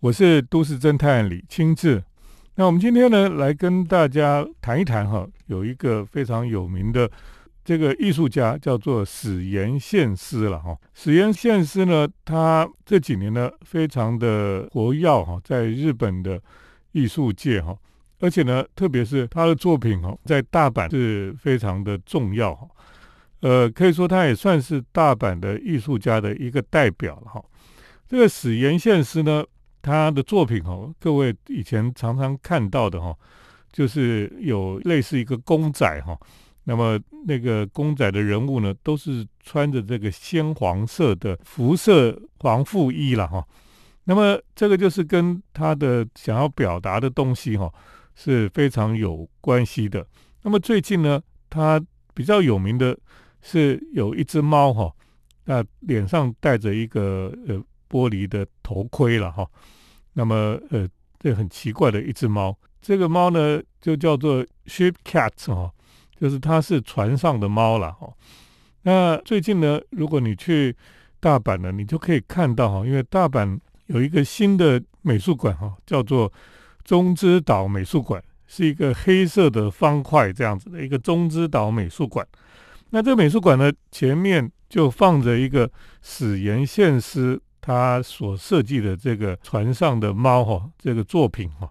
我是都市侦探李清志。那我们今天呢，来跟大家谈一谈哈，有一个非常有名的这个艺术家叫做史岩宪司了哈。史岩宪司呢，他这几年呢，非常的活跃哈，在日本的艺术界哈，而且呢，特别是他的作品哈，在大阪是非常的重要哈。呃，可以说他也算是大阪的艺术家的一个代表了哈。这个史岩宪司呢。他的作品哦，各位以前常常看到的哈，就是有类似一个公仔哈，那么那个公仔的人物呢，都是穿着这个鲜黄色的辐射黄附衣了哈。那么这个就是跟他的想要表达的东西哈是非常有关系的。那么最近呢，他比较有名的是有一只猫哈，那脸上戴着一个呃。玻璃的头盔了哈，那么呃，这很奇怪的一只猫，这个猫呢就叫做 ship cat 哦，就是它是船上的猫了哈。那最近呢，如果你去大阪呢，你就可以看到哈，因为大阪有一个新的美术馆哈，叫做中之岛美术馆，是一个黑色的方块这样子的一个中之岛美术馆。那这个美术馆呢，前面就放着一个史岩宪司。他所设计的这个船上的猫哈，这个作品哈，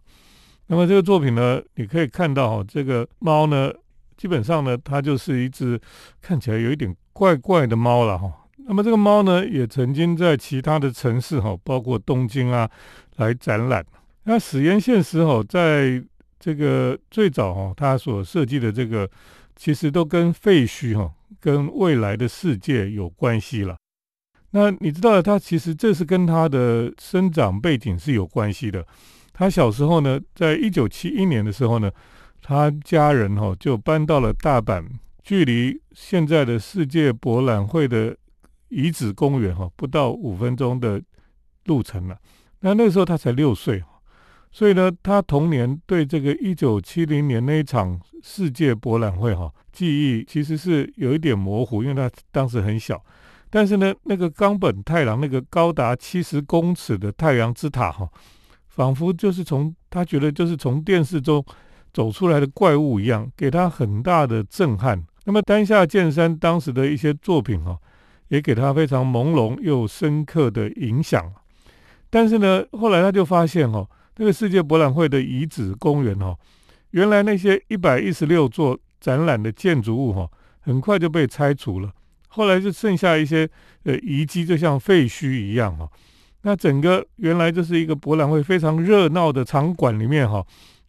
那么这个作品呢，你可以看到哈，这个猫呢，基本上呢，它就是一只看起来有一点怪怪的猫了哈。那么这个猫呢，也曾经在其他的城市哈，包括东京啊，来展览。那史岩宪司哈，在这个最早哈，他所设计的这个，其实都跟废墟哈，跟未来的世界有关系了。那你知道，他其实这是跟他的生长背景是有关系的。他小时候呢，在一九七一年的时候呢，他家人哈就搬到了大阪，距离现在的世界博览会的遗址公园哈不到五分钟的路程了。那那时候他才六岁，所以呢，他童年对这个一九七零年那一场世界博览会哈记忆其实是有一点模糊，因为他当时很小。但是呢，那个冈本太郎那个高达七十公尺的太阳之塔哈，仿佛就是从他觉得就是从电视中走出来的怪物一样，给他很大的震撼。那么丹下健三当时的一些作品哈，也给他非常朦胧又深刻的影响。但是呢，后来他就发现哈，那个世界博览会的遗址公园哈，原来那些一百一十六座展览的建筑物哈，很快就被拆除了。后来就剩下一些呃遗迹，就像废墟一样哈。那整个原来就是一个博览会非常热闹的场馆里面哈，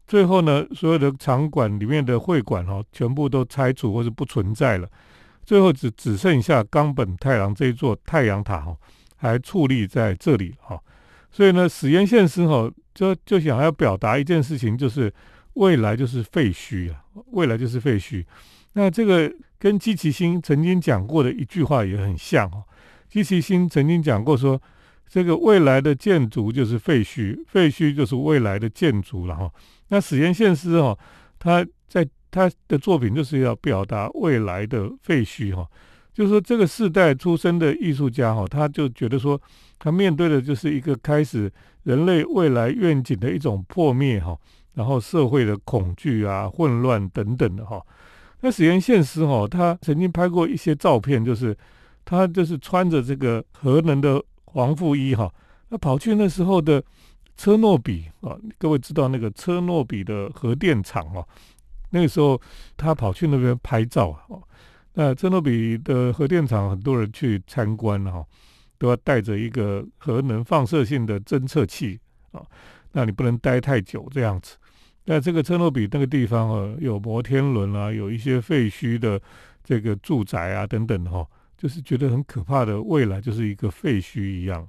最后呢，所有的场馆里面的会馆哈，全部都拆除或是不存在了。最后只只剩下冈本太郎这一座太阳塔哈，还矗立在这里哈。所以呢，史岩宪司哈就就想要表达一件事情，就是未来就是废墟啊，未来就是废墟。那这个。跟基奇星曾经讲过的一句话也很像哦。基奇星曾经讲过说，这个未来的建筑就是废墟，废墟就是未来的建筑了哈。那史岩宪司哈，他在他的作品就是要表达未来的废墟哈，就是说这个世代出生的艺术家哈，他就觉得说，他面对的就是一个开始人类未来愿景的一种破灭哈，然后社会的恐惧啊、混乱等等的哈。那史岩宪司哈，他曾经拍过一些照片，就是他就是穿着这个核能的防护衣哈，那跑去那时候的车诺比啊，各位知道那个车诺比的核电厂哦，那个时候他跑去那边拍照哦，那车诺比的核电厂很多人去参观哈，都要带着一个核能放射性的侦测器啊，那你不能待太久这样子。那这个车诺比那个地方啊，有摩天轮啊，有一些废墟的这个住宅啊等等哈，就是觉得很可怕的未来，就是一个废墟一样。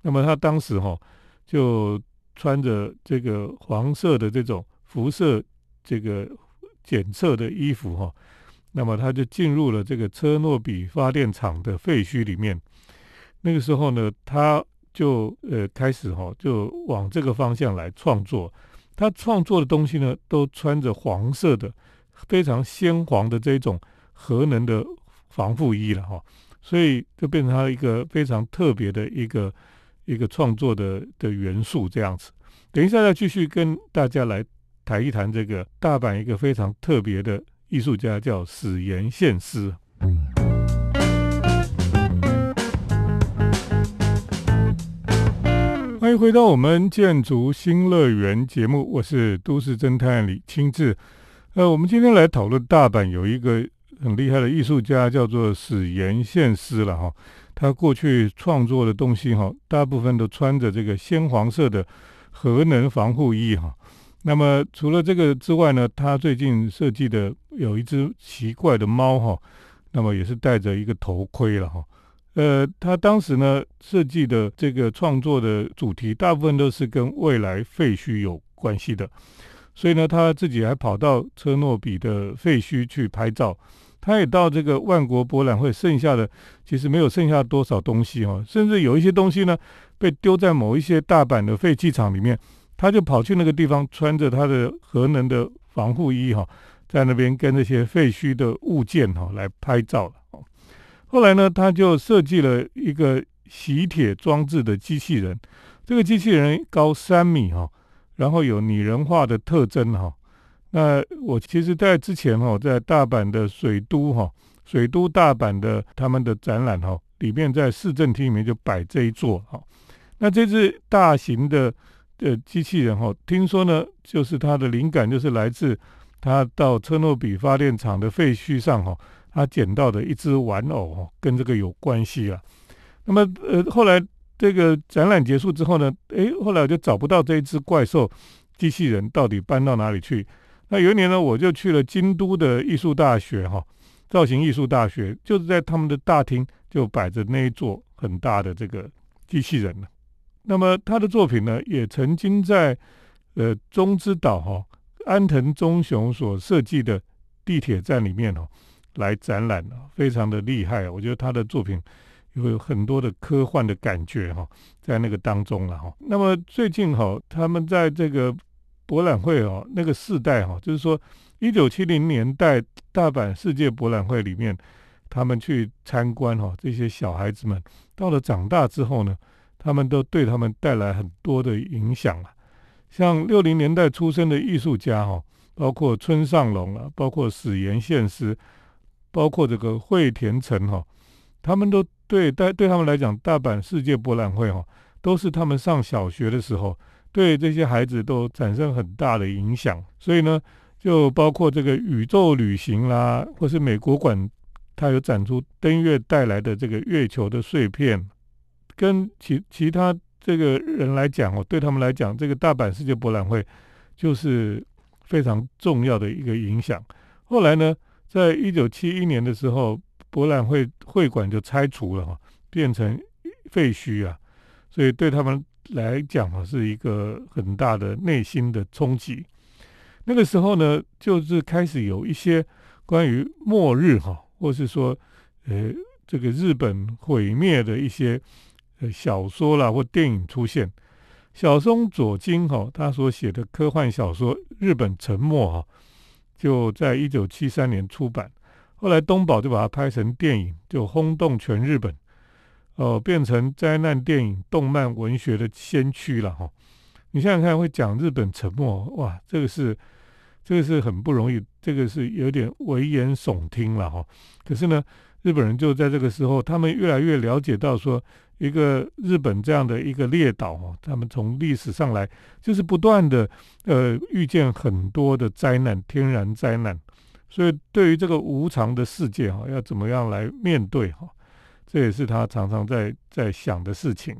那么他当时哈就穿着这个黄色的这种辐射这个检测的衣服哈，那么他就进入了这个车诺比发电厂的废墟里面。那个时候呢，他就呃开始哈就往这个方向来创作。他创作的东西呢，都穿着黄色的、非常鲜黄的这种核能的防护衣了哈，所以就变成他一个非常特别的一个一个创作的的元素这样子。等一下再继续跟大家来谈一谈这个大阪一个非常特别的艺术家，叫史岩宪司。欢回到我们建筑新乐园节目，我是都市侦探李清志。呃，我们今天来讨论大阪有一个很厉害的艺术家，叫做史岩宪司了哈。他过去创作的东西哈，大部分都穿着这个鲜黄色的核能防护衣哈。那么除了这个之外呢，他最近设计的有一只奇怪的猫哈，那么也是戴着一个头盔了哈。呃，他当时呢设计的这个创作的主题，大部分都是跟未来废墟有关系的。所以呢，他自己还跑到车诺比的废墟去拍照，他也到这个万国博览会，剩下的其实没有剩下多少东西哈，甚至有一些东西呢被丢在某一些大阪的废弃场里面，他就跑去那个地方，穿着他的核能的防护衣哈，在那边跟那些废墟的物件哈来拍照了。后来呢，他就设计了一个洗铁装置的机器人，这个机器人高三米哈。然后有拟人化的特征哈，那我其实在之前哈，在大阪的水都哈，水都大阪的他们的展览哈，里面在市政厅里面就摆这一座哈，那这只大型的的机器人哈，听说呢，就是它的灵感就是来自他到车诺比发电厂的废墟上哈，他捡到的一只玩偶哈，跟这个有关系啊。那么呃后来。这个展览结束之后呢，诶，后来我就找不到这一只怪兽机器人到底搬到哪里去。那有一年呢，我就去了京都的艺术大学，哈，造型艺术大学，就是在他们的大厅就摆着那一座很大的这个机器人。那么他的作品呢，也曾经在呃中之岛哈安藤忠雄所设计的地铁站里面哦来展览了，非常的厉害。我觉得他的作品。有很多的科幻的感觉哈，在那个当中了哈。那么最近哈，他们在这个博览会哦，那个世代哈，就是说一九七零年代大阪世界博览会里面，他们去参观哈，这些小孩子们到了长大之后呢，他们都对他们带来很多的影响啊。像六零年代出生的艺术家哈，包括村上隆啊，包括史岩宪司，包括这个惠田城哈，他们都。对，对，对他们来讲，大阪世界博览会哈，都是他们上小学的时候，对这些孩子都产生很大的影响。所以呢，就包括这个宇宙旅行啦，或是美国馆，它有展出登月带来的这个月球的碎片，跟其其他这个人来讲哦，对他们来讲，这个大阪世界博览会就是非常重要的一个影响。后来呢，在一九七一年的时候。博览会会馆就拆除了哈，变成废墟啊，所以对他们来讲啊，是一个很大的内心的冲击。那个时候呢，就是开始有一些关于末日哈，或是说呃这个日本毁灭的一些呃小说啦或电影出现。小松左京哈，他所写的科幻小说《日本沉没》哈，就在一九七三年出版。后来东宝就把它拍成电影，就轰动全日本，哦，变成灾难电影、动漫文学的先驱了哈。你想想看，会讲日本沉没，哇，这个是这个是很不容易，这个是有点危言耸听了哈。可是呢，日本人就在这个时候，他们越来越了解到说，一个日本这样的一个列岛哈，他们从历史上来就是不断的呃遇见很多的灾难，天然灾难。所以，对于这个无常的世界哈，要怎么样来面对哈？这也是他常常在在想的事情。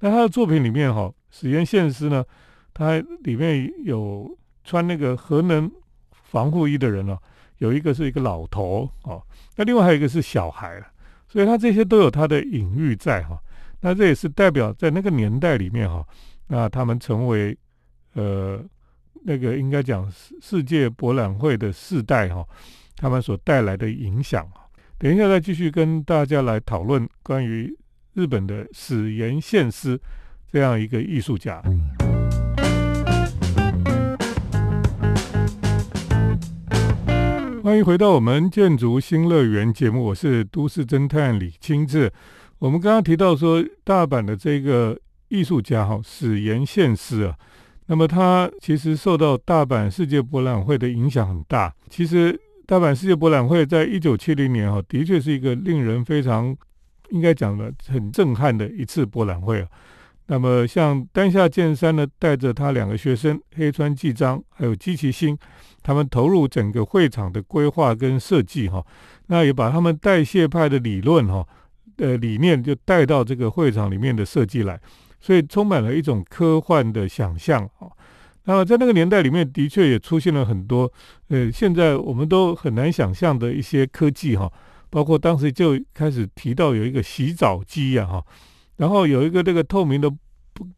那他的作品里面哈，史岩宪司呢，他里面有穿那个核能防护衣的人哦，有一个是一个老头哦，那另外还有一个是小孩。所以他这些都有他的隐喻在哈。那这也是代表在那个年代里面哈，那他们成为呃。那个应该讲世世界博览会的世代哈，他们所带来的影响等一下再继续跟大家来讨论关于日本的史岩宪司这样一个艺术家。欢迎回到我们建筑新乐园节目，我是都市侦探李清志。我们刚刚提到说，大阪的这个艺术家哈史岩宪司啊，那么他其实受到大阪世界博览会的影响很大。其实大阪世界博览会在一九七零年哈，的确是一个令人非常应该讲的很震撼的一次博览会啊。那么像丹下健三呢，带着他两个学生黑川纪章还有基崎新，他们投入整个会场的规划跟设计哈，那也把他们代谢派的理论哈，呃理念就带到这个会场里面的设计来，所以充满了一种科幻的想象啊。那么在那个年代里面，的确也出现了很多呃现在我们都很难想象的一些科技哈，包括当时就开始提到有一个洗澡机呀哈。然后有一个这个透明的，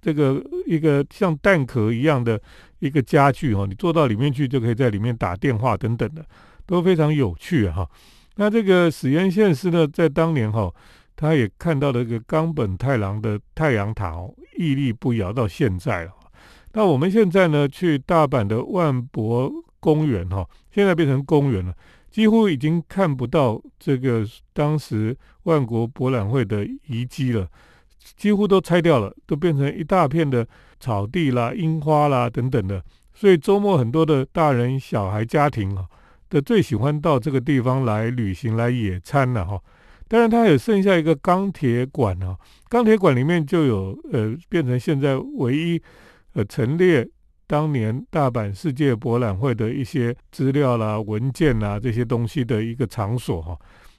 这个一个像蛋壳一样的一个家具哈，你坐到里面去就可以在里面打电话等等的，都非常有趣哈。那这个史岩宪司呢，在当年哈，他也看到了这个冈本太郎的太阳塔哦，屹立不摇到现在了。那我们现在呢，去大阪的万博公园哈，现在变成公园了，几乎已经看不到这个当时万国博览会的遗迹了。几乎都拆掉了，都变成一大片的草地啦、樱花啦等等的。所以周末很多的大人、小孩、家庭啊，都最喜欢到这个地方来旅行、来野餐了哈。当然，它有剩下一个钢铁馆啊，钢铁馆里面就有呃，变成现在唯一呃陈列当年大阪世界博览会的一些资料啦、文件啦这些东西的一个场所哈。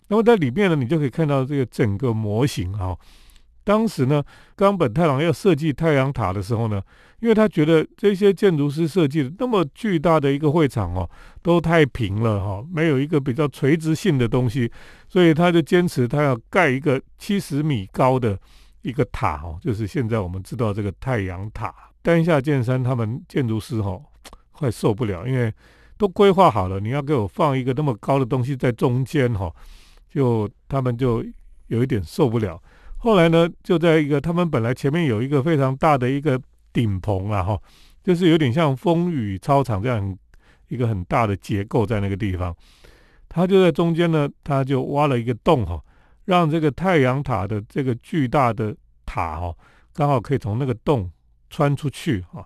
那么在里面呢，你就可以看到这个整个模型哈。当时呢，冈本太郎要设计太阳塔的时候呢，因为他觉得这些建筑师设计的那么巨大的一个会场哦，都太平了哈，没有一个比较垂直性的东西，所以他就坚持他要盖一个七十米高的一个塔哦，就是现在我们知道这个太阳塔。丹下健三他们建筑师哈，快受不了，因为都规划好了，你要给我放一个那么高的东西在中间哈，就他们就有一点受不了。后来呢，就在一个他们本来前面有一个非常大的一个顶棚啊，哈，就是有点像风雨操场这样一个很大的结构在那个地方。他就在中间呢，他就挖了一个洞哈，让这个太阳塔的这个巨大的塔哈，刚好可以从那个洞穿出去哈。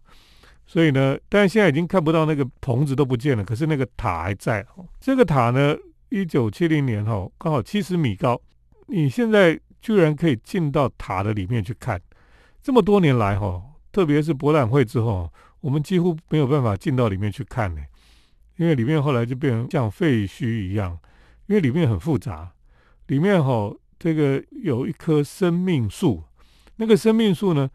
所以呢，但是现在已经看不到那个棚子都不见了，可是那个塔还在。这个塔呢，一九七零年哈，刚好七十米高。你现在。居然可以进到塔的里面去看，这么多年来哈，特别是博览会之后，我们几乎没有办法进到里面去看呢，因为里面后来就变成像废墟一样，因为里面很复杂，里面哈这个有一棵生命树，那个生命树呢，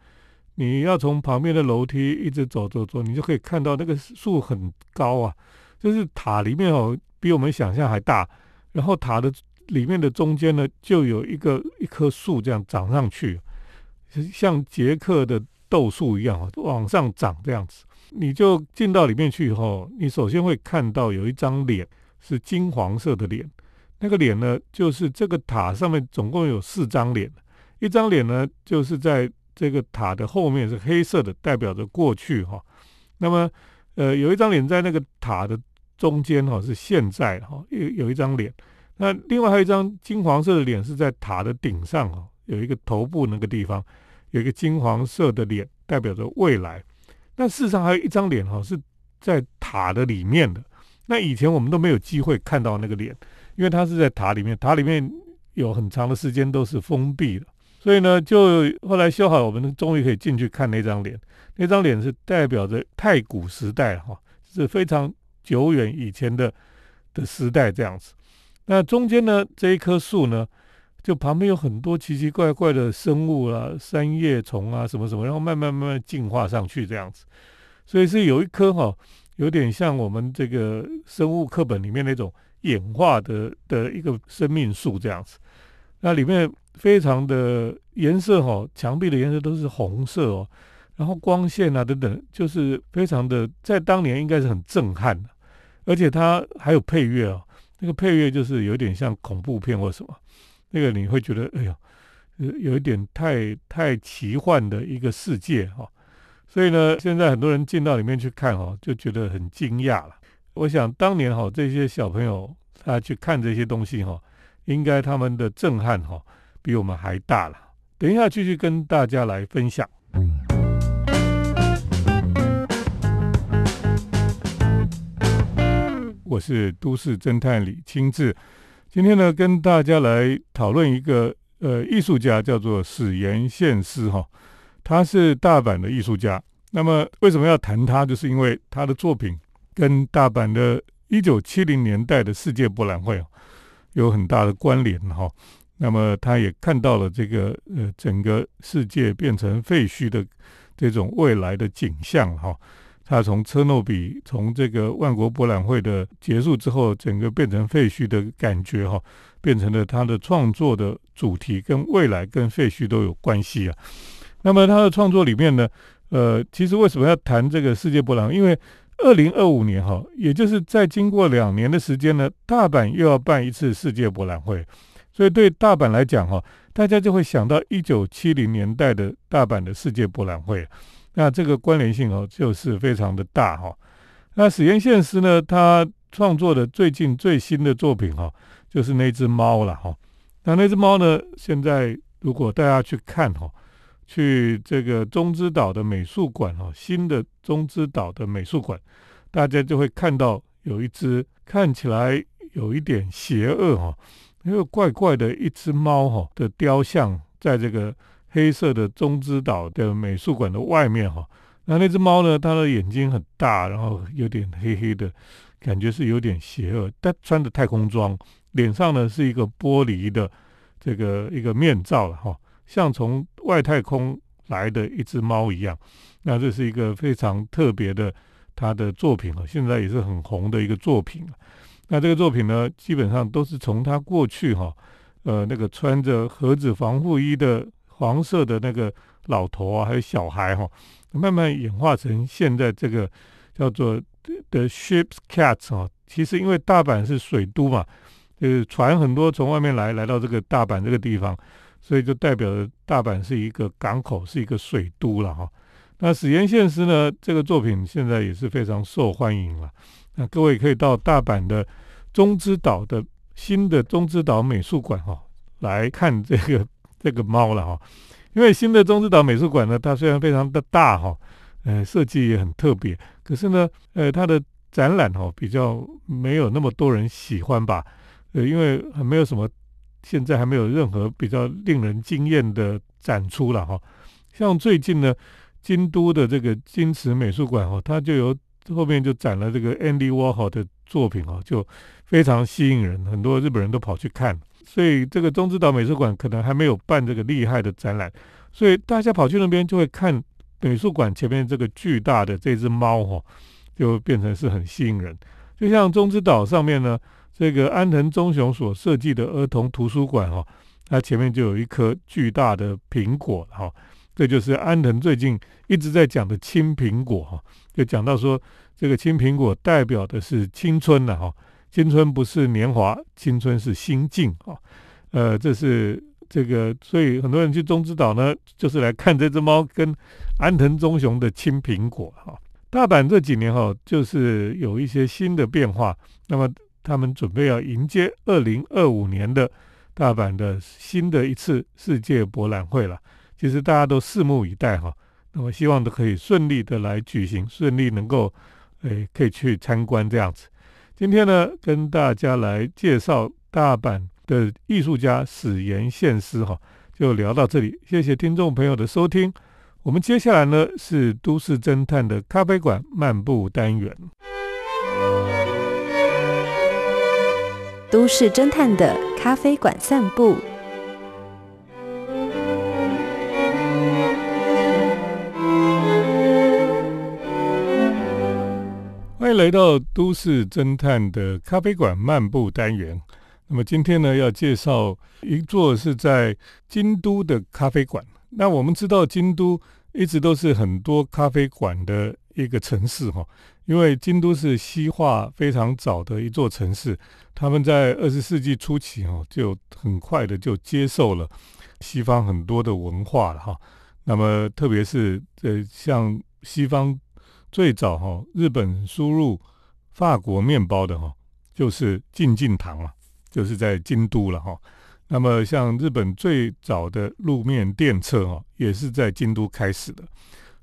你要从旁边的楼梯一直走走走，你就可以看到那个树很高啊，就是塔里面哦比我们想象还大，然后塔的。里面的中间呢，就有一个一棵树这样长上去，像捷克的豆树一样往上长这样子。你就进到里面去以后，你首先会看到有一张脸是金黄色的脸，那个脸呢，就是这个塔上面总共有四张脸，一张脸呢就是在这个塔的后面是黑色的，代表着过去哈。那么呃，有一张脸在那个塔的中间哈，是现在哈，有有一张脸。那另外还有一张金黄色的脸是在塔的顶上哦，有一个头部那个地方有一个金黄色的脸，代表着未来。那事实上还有一张脸哈是在塔的里面的。那以前我们都没有机会看到那个脸，因为它是在塔里面，塔里面有很长的时间都是封闭的。所以呢，就后来修好，我们终于可以进去看那张脸。那张脸是代表着太古时代哈，是非常久远以前的的时代这样子。那中间呢，这一棵树呢，就旁边有很多奇奇怪怪的生物啊，三叶虫啊，什么什么，然后慢慢慢慢进化上去这样子，所以是有一棵哈，有点像我们这个生物课本里面那种演化的的一个生命树这样子。那里面非常的颜色哈，墙壁的颜色都是红色哦，然后光线啊等等，就是非常的，在当年应该是很震撼的，而且它还有配乐哦。那个配乐就是有点像恐怖片或什么，那个你会觉得哎呦，有一点太太奇幻的一个世界哈，所以呢，现在很多人进到里面去看哈，就觉得很惊讶了。我想当年哈，这些小朋友他去看这些东西哈，应该他们的震撼哈，比我们还大了。等一下继续跟大家来分享。我是都市侦探李清志，今天呢，跟大家来讨论一个呃艺术家，叫做史岩宪司哈，他是大阪的艺术家。那么为什么要谈他？就是因为他的作品跟大阪的一九七零年代的世界博览会有很大的关联哈。那么他也看到了这个呃整个世界变成废墟的这种未来的景象哈。他从车诺比，从这个万国博览会的结束之后，整个变成废墟的感觉哈，变成了他的创作的主题，跟未来跟废墟都有关系啊。那么他的创作里面呢，呃，其实为什么要谈这个世界博览会？因为二零二五年哈，也就是在经过两年的时间呢，大阪又要办一次世界博览会，所以对大阪来讲哈，大家就会想到一九七零年代的大阪的世界博览会。那这个关联性哦，就是非常的大哈。那史岩宪司呢，他创作的最近最新的作品哈，就是那只猫了哈。那那只猫呢，现在如果大家去看哈，去这个中之岛的美术馆哈，新的中之岛的美术馆，大家就会看到有一只看起来有一点邪恶哈，因为怪怪的一只猫哈的雕像，在这个。黑色的中之岛的美术馆的外面哈，那那只猫呢？它的眼睛很大，然后有点黑黑的，感觉是有点邪恶。但穿着太空装，脸上呢是一个玻璃的这个一个面罩了哈，像从外太空来的一只猫一样。那这是一个非常特别的他的作品啊，现在也是很红的一个作品。那这个作品呢，基本上都是从他过去哈，呃，那个穿着盒子防护衣的。黄色的那个老头啊，还有小孩哈，慢慢演化成现在这个叫做 The Ship's Cat 啊。其实因为大阪是水都嘛，就是船很多从外面来，来到这个大阪这个地方，所以就代表着大阪是一个港口，是一个水都了哈。那史岩宪司呢，这个作品现在也是非常受欢迎了。那各位可以到大阪的中之岛的新的中之岛美术馆哈来看这个。这个猫了哈，因为新的中之岛美术馆呢，它虽然非常的大哈，呃，设计也很特别，可是呢，呃，它的展览哈比较没有那么多人喜欢吧，呃，因为还没有什么，现在还没有任何比较令人惊艳的展出了哈。像最近呢，京都的这个金池美术馆哦，它就有后面就展了这个 Andy Warhol 的作品哦，就非常吸引人，很多日本人都跑去看。所以这个中之岛美术馆可能还没有办这个厉害的展览，所以大家跑去那边就会看美术馆前面这个巨大的这只猫哈，就变成是很吸引人。就像中之岛上面呢，这个安藤忠雄所设计的儿童图书馆哈，它前面就有一颗巨大的苹果哈，这就是安藤最近一直在讲的青苹果哈，就讲到说这个青苹果代表的是青春了哈。青春不是年华，青春是心境啊！呃，这是这个，所以很多人去中之岛呢，就是来看这只猫跟安藤忠雄的青苹果哈。大阪这几年哈，就是有一些新的变化，那么他们准备要迎接二零二五年的大阪的新的一次世界博览会了。其实大家都拭目以待哈。那么希望都可以顺利的来举行，顺利能够诶可以去参观这样子。今天呢，跟大家来介绍大阪的艺术家史岩宪司哈，就聊到这里。谢谢听众朋友的收听。我们接下来呢是都市侦探的咖啡馆漫步单元。都市侦探的咖啡馆散步。来到都市侦探的咖啡馆漫步单元，那么今天呢要介绍一座是在京都的咖啡馆。那我们知道京都一直都是很多咖啡馆的一个城市哈，因为京都是西化非常早的一座城市，他们在二十世纪初期哈就很快的就接受了西方很多的文化了哈。那么特别是呃像西方。最早哈，日本输入法国面包的哈，就是进进堂啊，就是在京都了哈。那么像日本最早的路面电车哦，也是在京都开始的。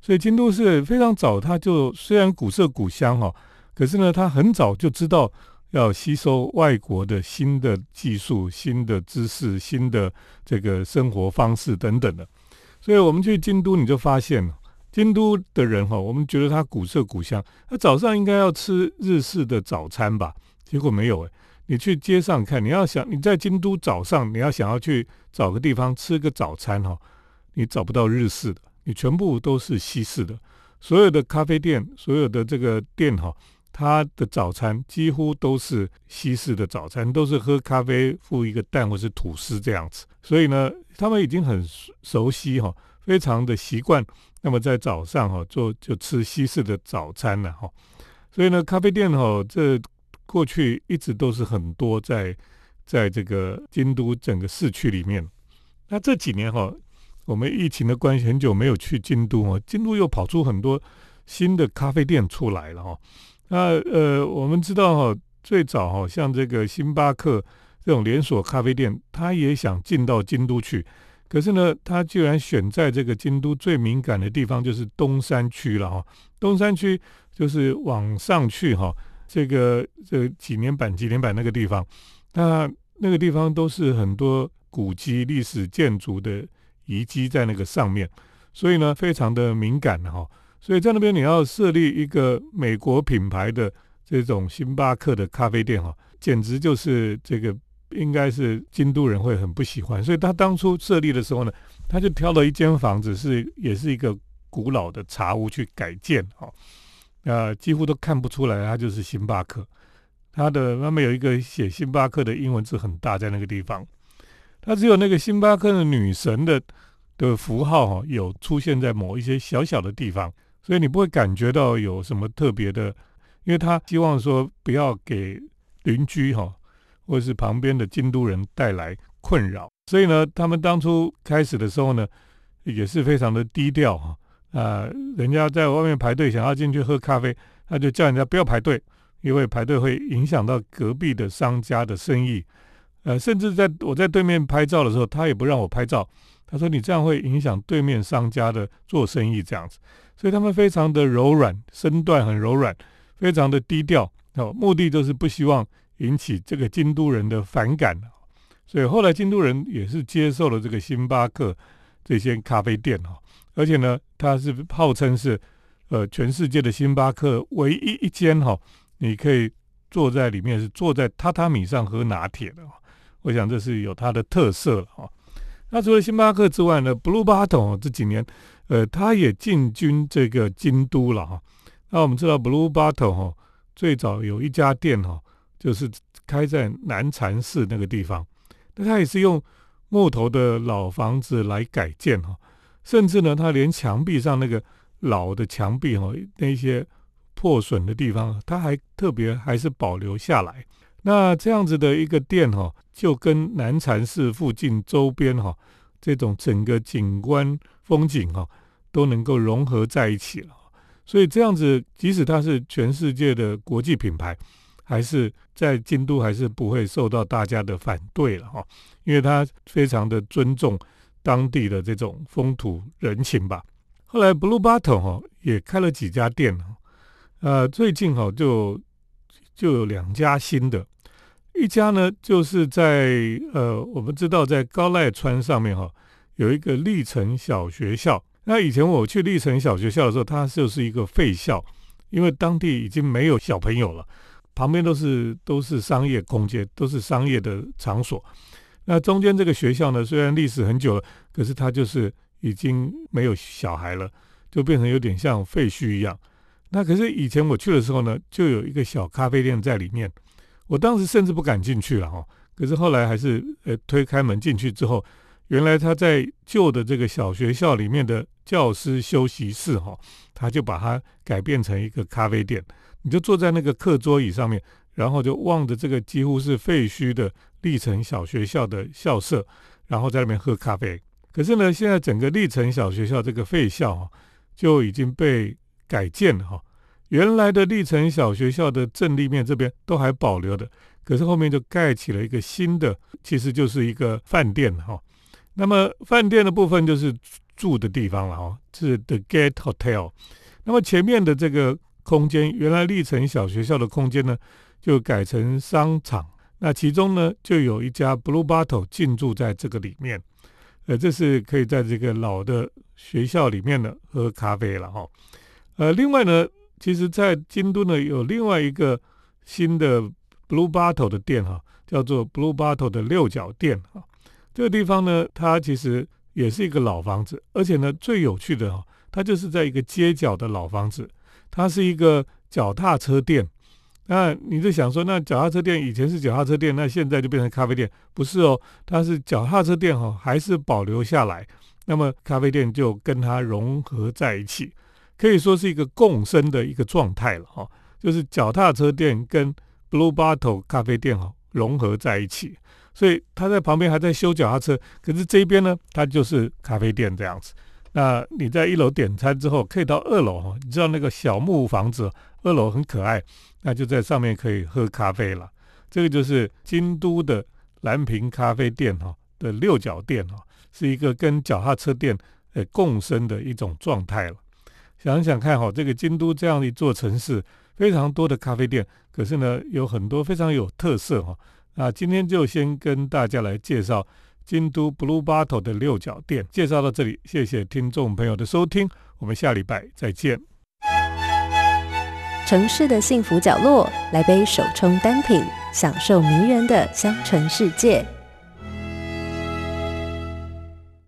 所以京都是非常早，它就虽然古色古香哈，可是呢，它很早就知道要吸收外国的新的技术、新的知识、新的这个生活方式等等的。所以我们去京都，你就发现京都的人哈，我们觉得它古色古香，他早上应该要吃日式的早餐吧？结果没有诶。你去街上看，你要想你在京都早上，你要想要去找个地方吃个早餐哈，你找不到日式的。你全部都是西式的，所有的咖啡店，所有的这个店哈，它的早餐几乎都是西式的早餐，都是喝咖啡附一个蛋或是吐司这样子。所以呢，他们已经很熟悉哈，非常的习惯。那么在早上哈，做就吃西式的早餐了哈。所以呢，咖啡店哈，这过去一直都是很多在在这个京都整个市区里面。那这几年哈。我们疫情的关系，很久没有去京都哦。京都又跑出很多新的咖啡店出来了哈。那呃，我们知道哈，最早哈，像这个星巴克这种连锁咖啡店，他也想进到京都去，可是呢，他居然选在这个京都最敏感的地方，就是东山区了哈。东山区就是往上去哈，这个这几年版几年版那个地方，那那个地方都是很多古迹、历史建筑的。遗迹在那个上面，所以呢，非常的敏感哈。所以在那边你要设立一个美国品牌的这种星巴克的咖啡店哈，简直就是这个应该是京都人会很不喜欢。所以他当初设立的时候呢，他就挑了一间房子，是也是一个古老的茶屋去改建哈，呃，几乎都看不出来它就是星巴克。它的外面有一个写星巴克的英文字很大，在那个地方。它只有那个星巴克的女神的的符号哈，有出现在某一些小小的地方，所以你不会感觉到有什么特别的，因为他希望说不要给邻居哈或是旁边的京都人带来困扰，所以呢，他们当初开始的时候呢，也是非常的低调哈啊，人家在外面排队想要进去喝咖啡，他就叫人家不要排队，因为排队会影响到隔壁的商家的生意。呃，甚至在我在对面拍照的时候，他也不让我拍照。他说：“你这样会影响对面商家的做生意，这样子。”所以他们非常的柔软，身段很柔软，非常的低调。哦，目的就是不希望引起这个京都人的反感。所以后来京都人也是接受了这个星巴克这些咖啡店哈，而且呢，它是号称是呃全世界的星巴克唯一一间哈，你可以坐在里面是坐在榻榻米上喝拿铁的。我想这是有它的特色了哈。那除了星巴克之外呢，Blue Bottle 这几年，呃，它也进军这个京都了哈。那我们知道 Blue Bottle 哈，最早有一家店哈，就是开在南禅寺那个地方。那它也是用木头的老房子来改建哈，甚至呢，它连墙壁上那个老的墙壁哈，那些破损的地方，它还特别还是保留下来。那这样子的一个店哈。就跟南禅寺附近周边哈，这种整个景观风景哈，都能够融合在一起了。所以这样子，即使它是全世界的国际品牌，还是在京都还是不会受到大家的反对了哈，因为他非常的尊重当地的这种风土人情吧。后来 Blue Bottle 哈也开了几家店哈，呃，最近哈就就有两家新的。一家呢，就是在呃，我们知道在高濑川上面哈，有一个历城小学校。那以前我去历城小学校的时候，它就是一个废校，因为当地已经没有小朋友了，旁边都是都是商业空间，都是商业的场所。那中间这个学校呢，虽然历史很久了，可是它就是已经没有小孩了，就变成有点像废墟一样。那可是以前我去的时候呢，就有一个小咖啡店在里面。我当时甚至不敢进去了哈，可是后来还是呃推开门进去之后，原来他在旧的这个小学校里面的教师休息室哈，他就把它改变成一个咖啡店，你就坐在那个课桌椅上面，然后就望着这个几乎是废墟的历城小学校的校舍，然后在那边喝咖啡。可是呢，现在整个历城小学校这个废校哈，就已经被改建了哈。原来的历城小学校的正立面这边都还保留的，可是后面就盖起了一个新的，其实就是一个饭店哈。那么饭店的部分就是住的地方了哈，是 The Gate Hotel。那么前面的这个空间，原来历城小学校的空间呢，就改成商场。那其中呢，就有一家 Blue Bottle 进驻在这个里面。呃，这是可以在这个老的学校里面呢喝咖啡了哈。呃，另外呢，其实在京都呢有另外一个新的 Blue Bottle 的店哈，叫做 Blue Bottle 的六角店哈。这个地方呢，它其实也是一个老房子，而且呢，最有趣的哈，它就是在一个街角的老房子，它是一个脚踏车店。那你就想说，那脚踏车店以前是脚踏车店，那现在就变成咖啡店？不是哦，它是脚踏车店哈，还是保留下来。那么咖啡店就跟它融合在一起，可以说是一个共生的一个状态了哈。就是脚踏车店跟 Blue Bottle 咖啡店哈融合在一起。所以他在旁边还在修脚踏车，可是这边呢，它就是咖啡店这样子。那你在一楼点餐之后，可以到二楼哈，你知道那个小木房子，二楼很可爱，那就在上面可以喝咖啡了。这个就是京都的蓝瓶咖啡店哈的六角店哈，是一个跟脚踏车店呃共生的一种状态了。想想看哈，这个京都这样一座城市，非常多的咖啡店，可是呢，有很多非常有特色哈。那今天就先跟大家来介绍京都 Blue Bottle 的六角店，介绍到这里，谢谢听众朋友的收听，我们下礼拜再见。城市的幸福角落，来杯手冲单品，享受迷人的香醇世界。